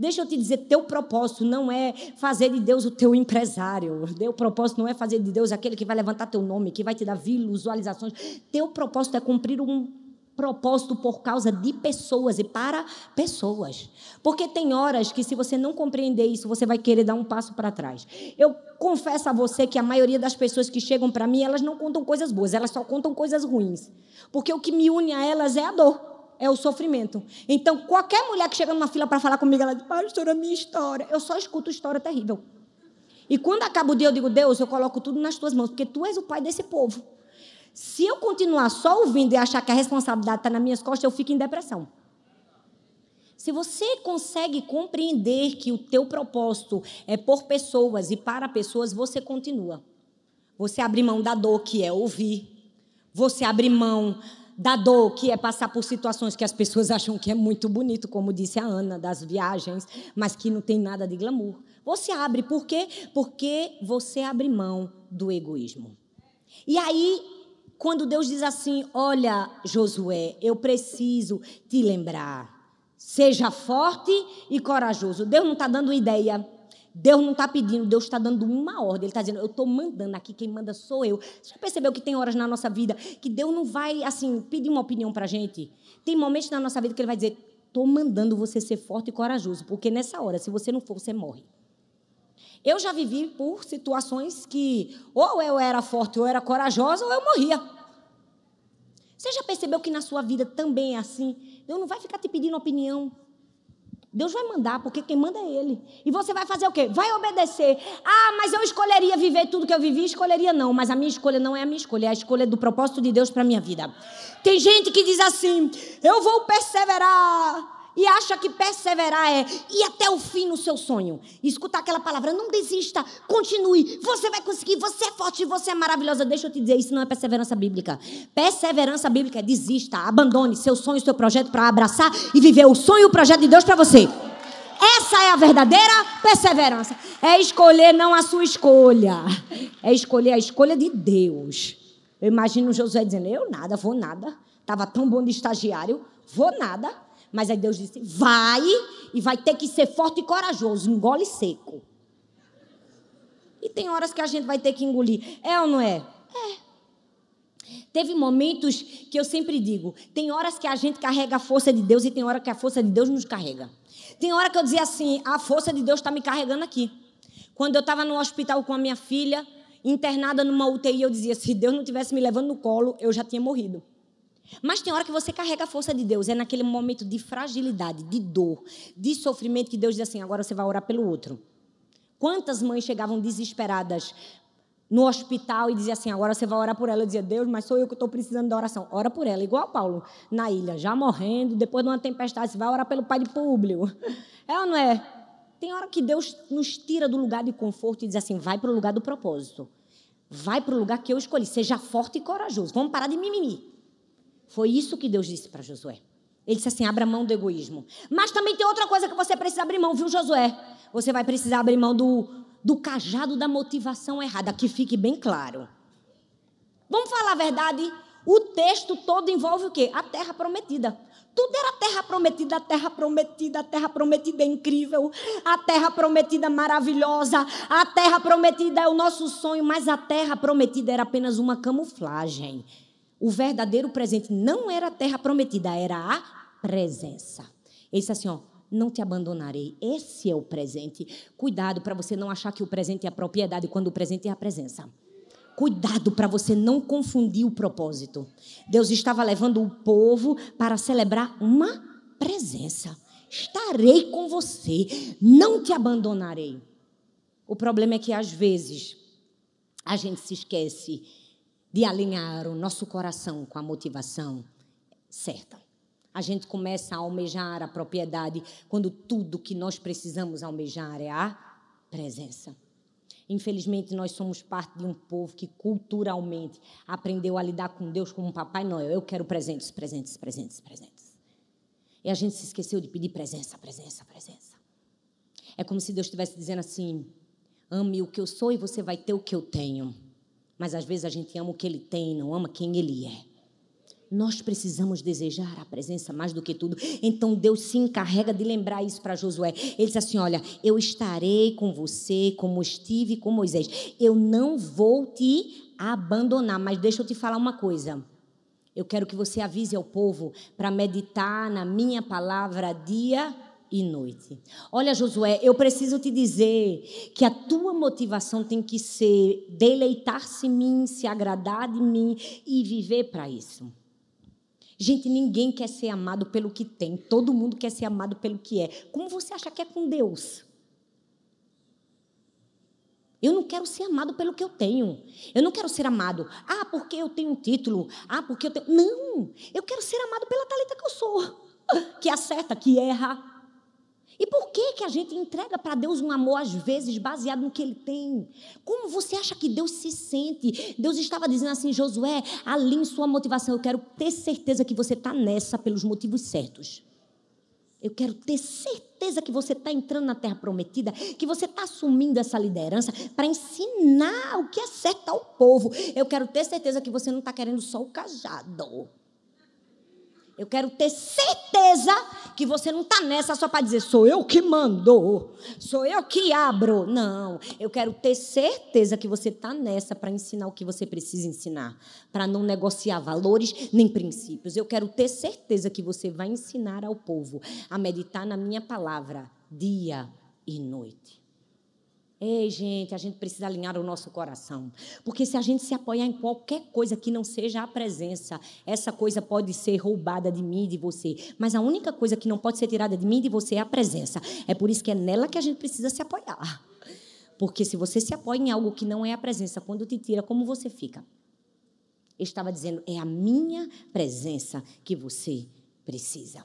Deixa eu te dizer, teu propósito não é fazer de Deus o teu empresário. Teu propósito não é fazer de Deus aquele que vai levantar teu nome, que vai te dar visualizações. Teu propósito é cumprir um propósito por causa de pessoas e para pessoas. Porque tem horas que se você não compreender isso, você vai querer dar um passo para trás. Eu confesso a você que a maioria das pessoas que chegam para mim, elas não contam coisas boas, elas só contam coisas ruins. Porque o que me une a elas é a dor é o sofrimento. Então, qualquer mulher que chega numa fila para falar comigo, ela diz, pastora, minha história. Eu só escuto história terrível. E quando acaba o dia, eu digo, Deus, eu coloco tudo nas tuas mãos, porque tu és o pai desse povo. Se eu continuar só ouvindo e achar que a responsabilidade está nas minhas costas, eu fico em depressão. Se você consegue compreender que o teu propósito é por pessoas e para pessoas, você continua. Você abre mão da dor, que é ouvir. Você abre mão da dor, que é passar por situações que as pessoas acham que é muito bonito, como disse a Ana, das viagens, mas que não tem nada de glamour. Você abre, por quê? Porque você abre mão do egoísmo. E aí, quando Deus diz assim: Olha, Josué, eu preciso te lembrar, seja forte e corajoso. Deus não está dando ideia. Deus não está pedindo, Deus está dando uma ordem. Ele está dizendo, eu estou mandando aqui, quem manda sou eu. Você já percebeu que tem horas na nossa vida que Deus não vai, assim, pedir uma opinião para a gente? Tem momentos na nossa vida que Ele vai dizer, estou mandando você ser forte e corajoso, porque nessa hora, se você não for, você morre. Eu já vivi por situações que ou eu era forte ou eu era corajosa ou eu morria. Você já percebeu que na sua vida também é assim? Deus não vai ficar te pedindo opinião. Deus vai mandar, porque quem manda é Ele. E você vai fazer o quê? Vai obedecer. Ah, mas eu escolheria viver tudo que eu vivi? Escolheria não, mas a minha escolha não é a minha escolha, é a escolha do propósito de Deus para minha vida. Tem gente que diz assim: eu vou perseverar e acha que perseverar é ir até o fim no seu sonho. Escutar aquela palavra, não desista, continue, você vai conseguir, você é forte, você é maravilhosa. Deixa eu te dizer, isso não é perseverança bíblica. Perseverança bíblica é desista, abandone seu sonho, seu projeto para abraçar e viver o sonho e o projeto de Deus para você. Essa é a verdadeira perseverança. É escolher não a sua escolha, é escolher a escolha de Deus. Eu imagino Josué dizendo: Eu nada, vou nada. Estava tão bom de estagiário, vou nada. Mas aí Deus disse: vai e vai ter que ser forte e corajoso, engole seco. E tem horas que a gente vai ter que engolir. É ou não é? É. Teve momentos que eu sempre digo: tem horas que a gente carrega a força de Deus e tem hora que a força de Deus nos carrega. Tem hora que eu dizia assim: a força de Deus está me carregando aqui. Quando eu estava no hospital com a minha filha, internada numa UTI, eu dizia: se Deus não tivesse me levando no colo, eu já tinha morrido. Mas tem hora que você carrega a força de Deus. É naquele momento de fragilidade, de dor, de sofrimento que Deus diz assim: agora você vai orar pelo outro. Quantas mães chegavam desesperadas no hospital e diziam assim: agora você vai orar por ela. Eu dizia: Deus, mas sou eu que estou precisando da oração. Ora por ela, igual Paulo na ilha, já morrendo, depois de uma tempestade, você vai orar pelo pai de Públio. É ou não é? Tem hora que Deus nos tira do lugar de conforto e diz assim: vai para o lugar do propósito. Vai para o lugar que eu escolhi. Seja forte e corajoso. Vamos parar de mimimi. Foi isso que Deus disse para Josué. Ele disse assim: abra mão do egoísmo. Mas também tem outra coisa que você precisa abrir mão, viu, Josué? Você vai precisar abrir mão do, do cajado da motivação errada, que fique bem claro. Vamos falar a verdade? O texto todo envolve o quê? A terra prometida. Tudo era terra prometida, a terra prometida, a terra prometida é incrível, a terra prometida é maravilhosa, a terra prometida é o nosso sonho, mas a terra prometida era apenas uma camuflagem. O verdadeiro presente não era a terra prometida, era a presença. Ele disse assim: ó, não te abandonarei. Esse é o presente. Cuidado para você não achar que o presente é a propriedade quando o presente é a presença. Cuidado para você não confundir o propósito. Deus estava levando o povo para celebrar uma presença. Estarei com você, não te abandonarei. O problema é que às vezes a gente se esquece de alinhar o nosso coração com a motivação certa. A gente começa a almejar a propriedade quando tudo que nós precisamos almejar é a presença. Infelizmente, nós somos parte de um povo que culturalmente aprendeu a lidar com Deus como um Papai Noel. Eu quero presentes, presentes, presentes, presentes. E a gente se esqueceu de pedir presença, presença, presença. É como se Deus estivesse dizendo assim: ame o que eu sou e você vai ter o que eu tenho. Mas às vezes a gente ama o que ele tem, não ama quem ele é. Nós precisamos desejar a presença mais do que tudo. Então Deus se encarrega de lembrar isso para Josué. Ele diz assim: Olha, eu estarei com você como estive com Moisés. Eu não vou te abandonar. Mas deixa eu te falar uma coisa. Eu quero que você avise ao povo para meditar na minha palavra dia e noite. Olha, Josué, eu preciso te dizer que a tua motivação tem que ser deleitar-se em mim, se agradar de mim e viver para isso. Gente, ninguém quer ser amado pelo que tem, todo mundo quer ser amado pelo que é. Como você acha que é com Deus? Eu não quero ser amado pelo que eu tenho. Eu não quero ser amado, ah, porque eu tenho um título, ah, porque eu tenho. Não! Eu quero ser amado pela talenta que eu sou, que acerta, que erra, e por que, que a gente entrega para Deus um amor, às vezes, baseado no que Ele tem? Como você acha que Deus se sente? Deus estava dizendo assim, Josué, alinhe sua motivação. Eu quero ter certeza que você está nessa pelos motivos certos. Eu quero ter certeza que você está entrando na terra prometida, que você está assumindo essa liderança para ensinar o que é certo ao povo. Eu quero ter certeza que você não está querendo só o cajado. Eu quero ter certeza que você não está nessa só para dizer, sou eu que mando, sou eu que abro. Não, eu quero ter certeza que você está nessa para ensinar o que você precisa ensinar, para não negociar valores nem princípios. Eu quero ter certeza que você vai ensinar ao povo a meditar na minha palavra dia e noite. Ei, gente, a gente precisa alinhar o nosso coração. Porque se a gente se apoiar em qualquer coisa que não seja a presença, essa coisa pode ser roubada de mim e de você. Mas a única coisa que não pode ser tirada de mim e de você é a presença. É por isso que é nela que a gente precisa se apoiar. Porque se você se apoia em algo que não é a presença, quando te tira, como você fica? Eu estava dizendo, é a minha presença que você precisa.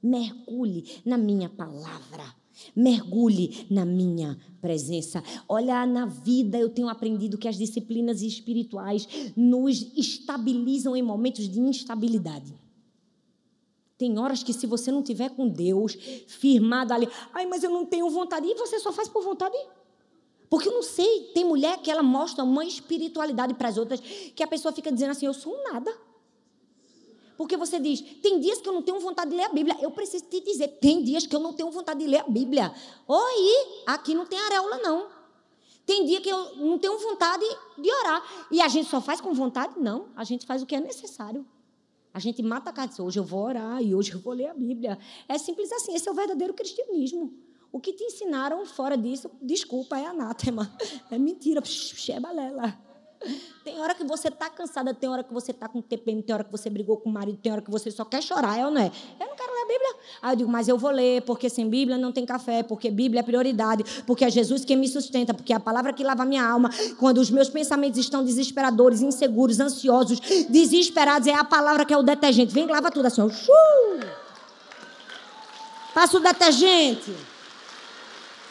Mergulhe na minha palavra. Mergulhe na minha presença. Olha, na vida eu tenho aprendido que as disciplinas espirituais nos estabilizam em momentos de instabilidade. Tem horas que se você não tiver com Deus firmado ali, ai, mas eu não tenho vontade, e você só faz por vontade? Porque eu não sei, tem mulher que ela mostra uma espiritualidade para as outras que a pessoa fica dizendo assim, eu sou nada. Porque você diz, tem dias que eu não tenho vontade de ler a Bíblia. Eu preciso te dizer, tem dias que eu não tenho vontade de ler a Bíblia. Oi, aqui não tem areola, não. Tem dia que eu não tenho vontade de orar. E a gente só faz com vontade? Não. A gente faz o que é necessário. A gente mata a diz, hoje eu vou orar e hoje eu vou ler a Bíblia. É simples assim. Esse é o verdadeiro cristianismo. O que te ensinaram fora disso, desculpa, é anátema. É mentira. É balela. Tem hora que você tá cansada, tem hora que você tá com TPM, tem hora que você brigou com o marido, tem hora que você só quer chorar, é ou não é? Eu não quero ler a Bíblia. Aí eu digo, mas eu vou ler, porque sem Bíblia não tem café, porque Bíblia é prioridade, porque é Jesus quem me sustenta, porque é a palavra que lava minha alma. Quando os meus pensamentos estão desesperadores, inseguros, ansiosos, desesperados, é a palavra que é o detergente. Vem, lava tudo assim, ó. Passa o detergente.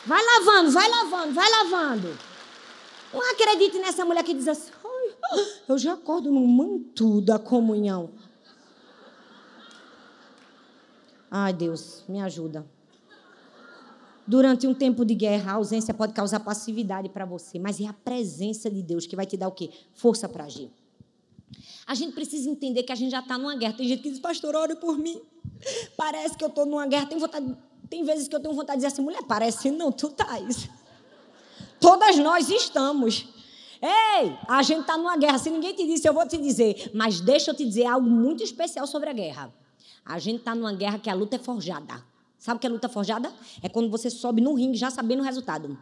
Vai lavando, vai lavando, vai lavando. Não acredite nessa mulher que diz assim: eu já acordo no manto da comunhão. Ai, Deus, me ajuda. Durante um tempo de guerra, a ausência pode causar passividade para você, mas é a presença de Deus que vai te dar o quê? Força para agir. A gente precisa entender que a gente já está numa guerra. Tem gente que diz, pastor, ore por mim. Parece que eu estou numa guerra. Tem, vontade, tem vezes que eu tenho vontade de dizer assim, mulher, parece não, tu estás. Todas nós estamos. Ei, a gente está numa guerra. Se ninguém te disse, eu vou te dizer. Mas deixa eu te dizer algo muito especial sobre a guerra. A gente está numa guerra que a luta é forjada. Sabe o que é luta forjada? É quando você sobe no ringue já sabendo o resultado.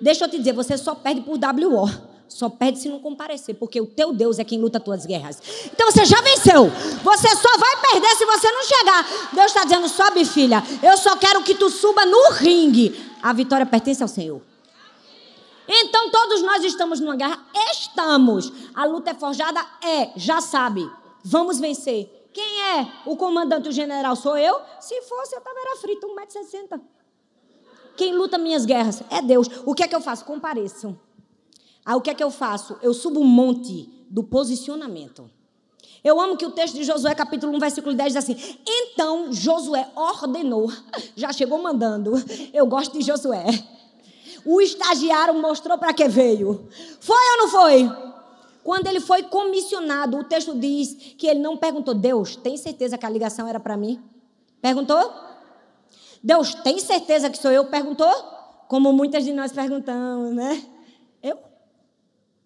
Deixa eu te dizer, você só perde por WO. Só perde se não comparecer, porque o teu Deus é quem luta as tuas guerras. Então você já venceu. Você só vai perder se você não chegar. Deus está dizendo: sobe, filha. Eu só quero que tu suba no ringue. A vitória pertence ao Senhor. Então todos nós estamos numa guerra? Estamos. A luta é forjada? É, já sabe. Vamos vencer. Quem é o comandante, o general? Sou eu? Se fosse, eu estava frito, 1,60m. Quem luta minhas guerras? É Deus. O que é que eu faço? Compareço. Aí o que é que eu faço? Eu subo um monte do posicionamento. Eu amo que o texto de Josué, capítulo 1, versículo 10, diz assim: Então Josué ordenou, já chegou mandando. Eu gosto de Josué. O estagiário mostrou para que veio. Foi ou não foi? Quando ele foi comissionado, o texto diz que ele não perguntou: Deus, tem certeza que a ligação era para mim? Perguntou? Deus, tem certeza que sou eu? Perguntou? Como muitas de nós perguntamos, né? Eu?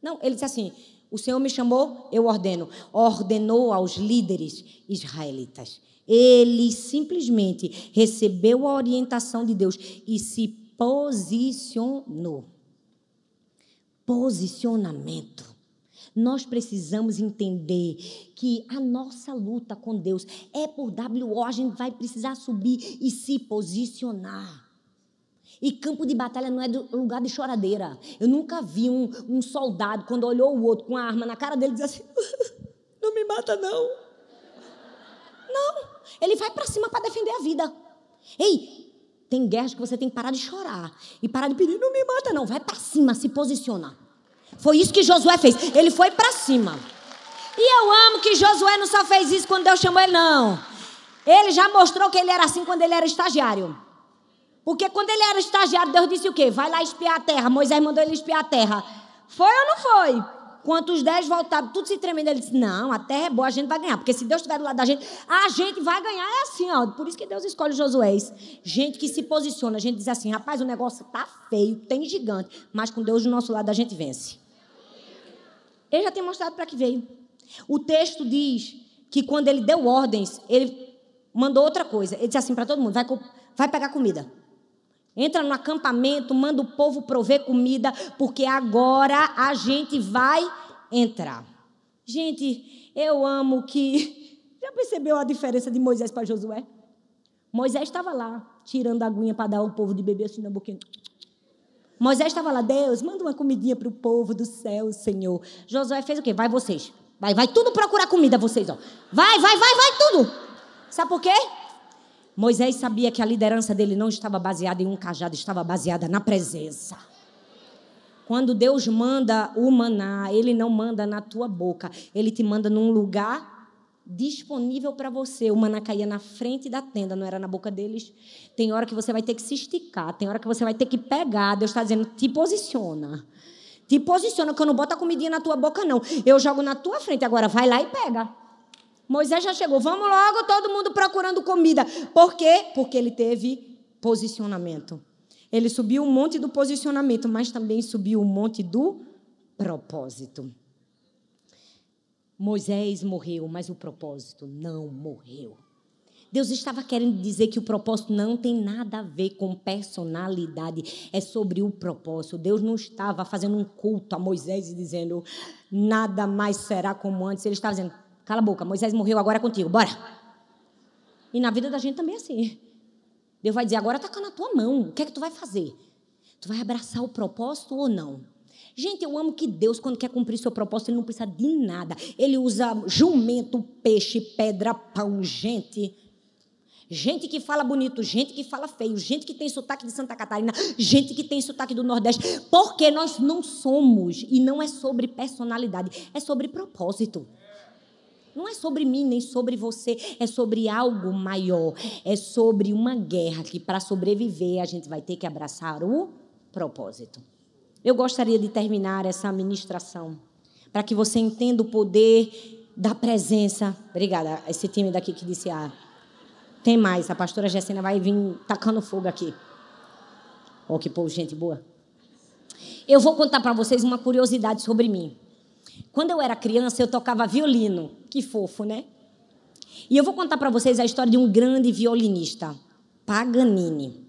Não, ele disse assim: O Senhor me chamou, eu ordeno. Ordenou aos líderes israelitas. Ele simplesmente recebeu a orientação de Deus e se posicionou. Posicionamento. Nós precisamos entender que a nossa luta com Deus é por WO, a gente vai precisar subir e se posicionar. E campo de batalha não é lugar de choradeira. Eu nunca vi um, um soldado, quando olhou o outro com a arma na cara dele, dizer assim: Não me mata, não. Não. Ele vai para cima para defender a vida. Ei, tem guerras que você tem que parar de chorar e parar de pedir, não me mata não, vai para cima, se posiciona. Foi isso que Josué fez. Ele foi para cima. E eu amo que Josué não só fez isso quando Deus chamou ele, não. Ele já mostrou que ele era assim quando ele era estagiário. Porque quando ele era estagiário, Deus disse o quê? Vai lá espiar a terra. Moisés mandou ele espiar a terra. Foi ou não foi? Quando os dez voltaram, tudo se tremendo, ele disse: Não, a terra é boa, a gente vai ganhar. Porque se Deus estiver do lado da gente, a gente vai ganhar. É assim, ó. Por isso que Deus escolhe Josué. Gente que se posiciona, a gente diz assim: rapaz, o negócio tá feio, tem gigante. Mas com Deus do nosso lado, a gente vence. Ele já tem mostrado para que veio. O texto diz que quando ele deu ordens, ele mandou outra coisa. Ele disse assim para todo mundo: vai, vai pegar comida. Entra no acampamento, manda o povo prover comida, porque agora a gente vai entrar. Gente, eu amo que. Já percebeu a diferença de Moisés para Josué? Moisés estava lá, tirando a aguinha para dar ao povo de beber assim na boquinha. Moisés estava lá, Deus, manda uma comidinha para o povo do céu, Senhor. Josué fez o quê? Vai vocês. Vai, vai tudo procurar comida, vocês, ó. Vai, vai, vai, vai tudo. Sabe por quê? Moisés sabia que a liderança dele não estava baseada em um cajado, estava baseada na presença. Quando Deus manda o maná, Ele não manda na tua boca, Ele te manda num lugar disponível para você. O maná caía na frente da tenda, não era na boca deles. Tem hora que você vai ter que se esticar, tem hora que você vai ter que pegar. Deus está dizendo: te posiciona. Te posiciona, que eu não boto a comidinha na tua boca, não. Eu jogo na tua frente. Agora vai lá e pega. Moisés já chegou. Vamos logo, todo mundo procurando comida. Por quê? Porque ele teve posicionamento. Ele subiu o monte do posicionamento, mas também subiu o monte do propósito. Moisés morreu, mas o propósito não morreu. Deus estava querendo dizer que o propósito não tem nada a ver com personalidade, é sobre o propósito. Deus não estava fazendo um culto a Moisés e dizendo nada mais será como antes. Ele estava dizendo: cala a boca, Moisés morreu, agora é contigo, bora. E na vida da gente também é assim. Deus vai dizer: agora está na tua mão, o que é que tu vai fazer? Tu vai abraçar o propósito ou não? Gente, eu amo que Deus, quando quer cumprir seu propósito, ele não precisa de nada. Ele usa jumento, peixe, pedra, pão, gente. Gente que fala bonito, gente que fala feio, gente que tem sotaque de Santa Catarina, gente que tem sotaque do Nordeste. Porque nós não somos, e não é sobre personalidade, é sobre propósito. Não é sobre mim nem sobre você, é sobre algo maior. É sobre uma guerra que, para sobreviver, a gente vai ter que abraçar o propósito. Eu gostaria de terminar essa ministração para que você entenda o poder da presença. Obrigada, esse time daqui que disse ah, tem mais, a pastora Gessena vai vir tacando fogo aqui. Oh, que povo, gente boa. Eu vou contar para vocês uma curiosidade sobre mim. Quando eu era criança, eu tocava violino. Que fofo, né? E eu vou contar para vocês a história de um grande violinista, Paganini.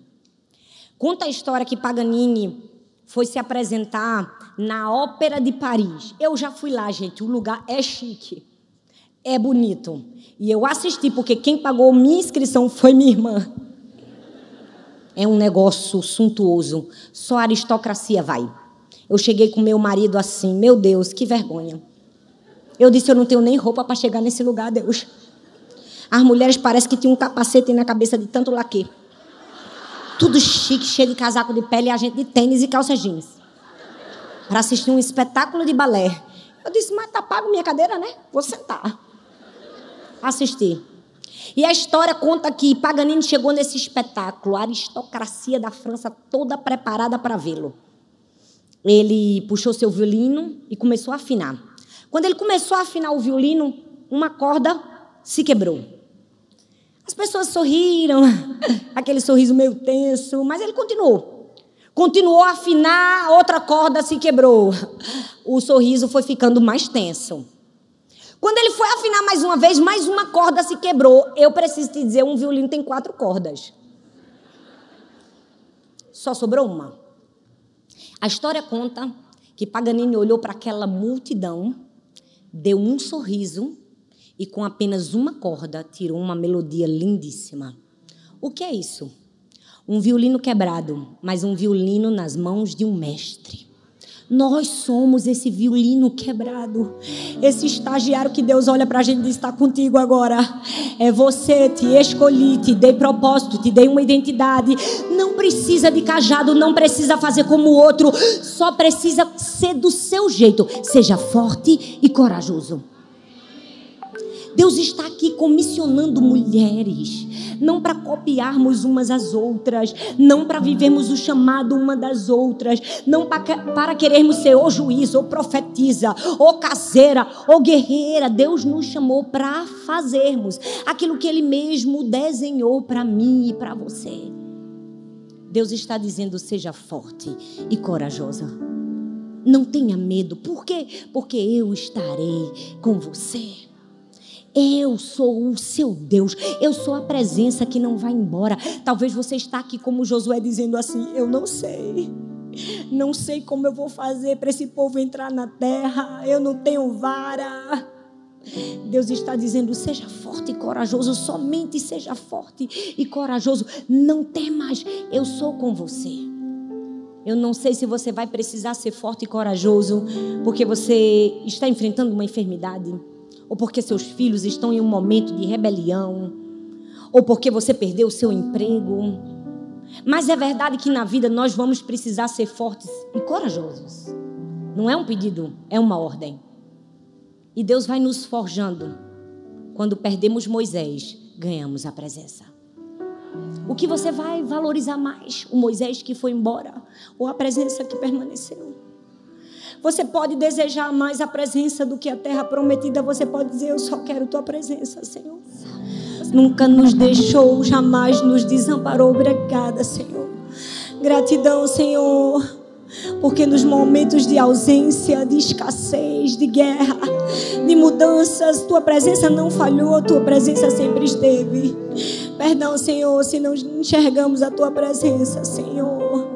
Conta a história que Paganini foi se apresentar na Ópera de Paris. Eu já fui lá, gente. O lugar é chique. É bonito. E eu assisti, porque quem pagou minha inscrição foi minha irmã. É um negócio suntuoso. Só aristocracia vai. Eu cheguei com meu marido assim, meu Deus, que vergonha. Eu disse, eu não tenho nem roupa para chegar nesse lugar, Deus. As mulheres parecem que tinham um capacete na cabeça de tanto laque. Tudo chique, cheio de casaco de pele e a gente de tênis e calça jeans. Para assistir um espetáculo de balé. Eu disse, mas tá pago minha cadeira, né? Vou sentar. Assistir. E a história conta que Paganini chegou nesse espetáculo, a aristocracia da França toda preparada para vê-lo. Ele puxou seu violino e começou a afinar. Quando ele começou a afinar o violino, uma corda se quebrou. As pessoas sorriram, aquele sorriso meio tenso, mas ele continuou. Continuou a afinar, outra corda se quebrou. O sorriso foi ficando mais tenso. Quando ele foi afinar mais uma vez, mais uma corda se quebrou. Eu preciso te dizer, um violino tem quatro cordas. Só sobrou uma. A história conta que Paganini olhou para aquela multidão, deu um sorriso e com apenas uma corda tirou uma melodia lindíssima. O que é isso? Um violino quebrado, mas um violino nas mãos de um mestre. Nós somos esse violino quebrado, esse estagiário que Deus olha para a gente e diz: está contigo agora. É você, te escolhi, te dei propósito, te dei uma identidade. Não precisa de cajado, não precisa fazer como o outro, só precisa ser do seu jeito. Seja forte e corajoso. Deus está aqui comissionando mulheres não para copiarmos umas às outras, não para vivermos o chamado uma das outras, não para, querermos ser ou juiz, ou profetiza, ou caseira, ou guerreira. Deus nos chamou para fazermos aquilo que Ele mesmo desenhou para mim e para você. Deus está dizendo: seja forte e corajosa. Não tenha medo. Por quê? Porque eu estarei com você. Eu sou o seu Deus. Eu sou a presença que não vai embora. Talvez você está aqui como Josué dizendo assim: Eu não sei. Não sei como eu vou fazer para esse povo entrar na terra. Eu não tenho vara. Deus está dizendo: seja forte e corajoso, somente seja forte e corajoso. Não temas, eu sou com você. Eu não sei se você vai precisar ser forte e corajoso porque você está enfrentando uma enfermidade, ou porque seus filhos estão em um momento de rebelião, ou porque você perdeu o seu emprego. Mas é verdade que na vida nós vamos precisar ser fortes e corajosos. Não é um pedido, é uma ordem. E Deus vai nos forjando. Quando perdemos Moisés, ganhamos a presença. O que você vai valorizar mais? O Moisés que foi embora ou a presença que permaneceu? Você pode desejar mais a presença do que a terra prometida. Você pode dizer: Eu só quero tua presença, Senhor. Nunca nos deixou, jamais nos desamparou. Obrigada, Senhor. Gratidão, Senhor. Porque nos momentos de ausência, de escassez, de guerra, de mudanças, tua presença não falhou, tua presença sempre esteve. Perdão, Senhor, se não enxergamos a tua presença, Senhor.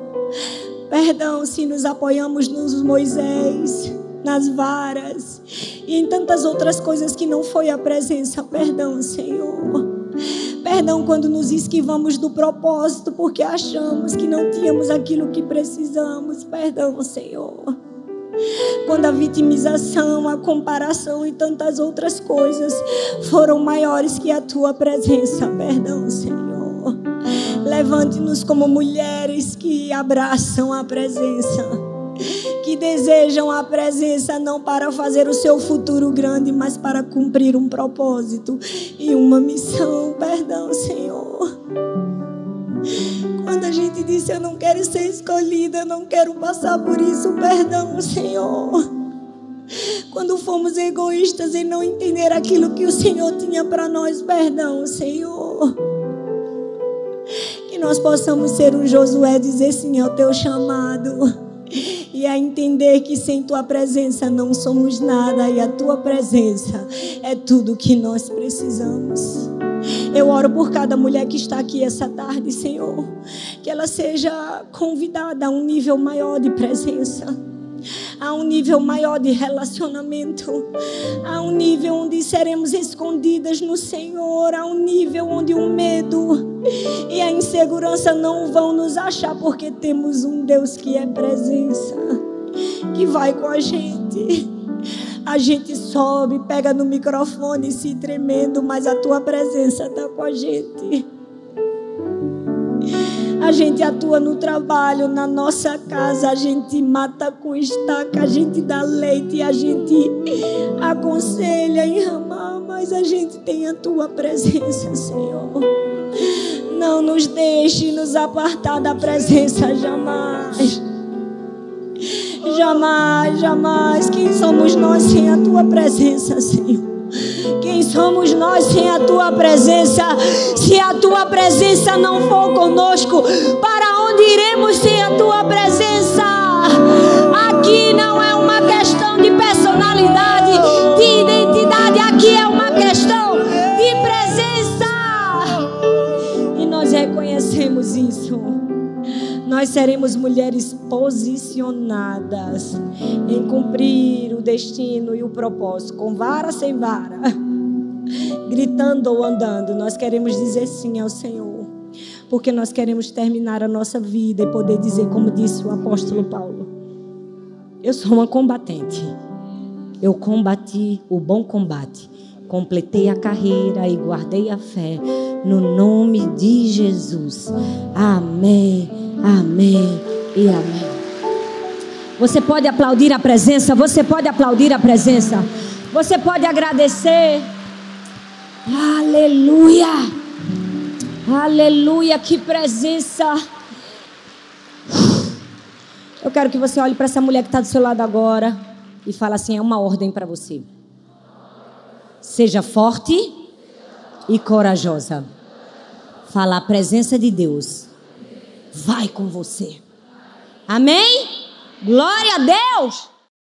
Perdão se nos apoiamos nos Moisés, nas varas e em tantas outras coisas que não foi a presença. Perdão, Senhor. Perdão quando nos esquivamos do propósito porque achamos que não tínhamos aquilo que precisamos. Perdão, Senhor. Quando a vitimização, a comparação e tantas outras coisas foram maiores que a tua presença. Perdão, Senhor. Levante-nos como mulheres que abraçam a presença que desejam a presença não para fazer o seu futuro grande, mas para cumprir um propósito e uma missão. Perdão, Senhor. Quando a gente disse eu não quero ser escolhida, eu não quero passar por isso, perdão, Senhor. Quando fomos egoístas em não entender aquilo que o Senhor tinha para nós, perdão, Senhor. Nós possamos ser um Josué dizer sim ao teu chamado e a entender que sem tua presença não somos nada e a tua presença é tudo que nós precisamos. Eu oro por cada mulher que está aqui essa tarde, Senhor, que ela seja convidada a um nível maior de presença a um nível maior de relacionamento, a um nível onde seremos escondidas no Senhor, a um nível onde o medo e a insegurança não vão nos achar, porque temos um Deus que é presença, que vai com a gente. A gente sobe, pega no microfone se tremendo, mas a tua presença está com a gente. A gente atua no trabalho, na nossa casa, a gente mata com estaca, a gente dá leite, a gente aconselha em ramar, mas a gente tem a tua presença, Senhor. Não nos deixe nos apartar da presença jamais. Jamais, jamais. Quem somos nós sem a tua presença, Senhor? Somos nós sem a tua presença? Se a tua presença não for conosco, para onde iremos sem a tua presença? Aqui não é uma questão de personalidade, de identidade, aqui é uma questão de presença. E nós reconhecemos isso. Nós seremos mulheres posicionadas em cumprir o destino e o propósito, com vara sem vara gritando ou andando, nós queremos dizer sim ao Senhor. Porque nós queremos terminar a nossa vida e poder dizer, como disse o apóstolo Paulo: Eu sou uma combatente. Eu combati o bom combate, completei a carreira e guardei a fé. No nome de Jesus. Amém, amém e amém. Você pode aplaudir a presença, você pode aplaudir a presença, você pode agradecer. Aleluia! Aleluia, que presença. Eu quero que você olhe para essa mulher que está do seu lado agora e fale assim: é uma ordem para você. Seja forte e corajosa. Fala a presença de Deus. Vai com você. Amém? Glória a Deus.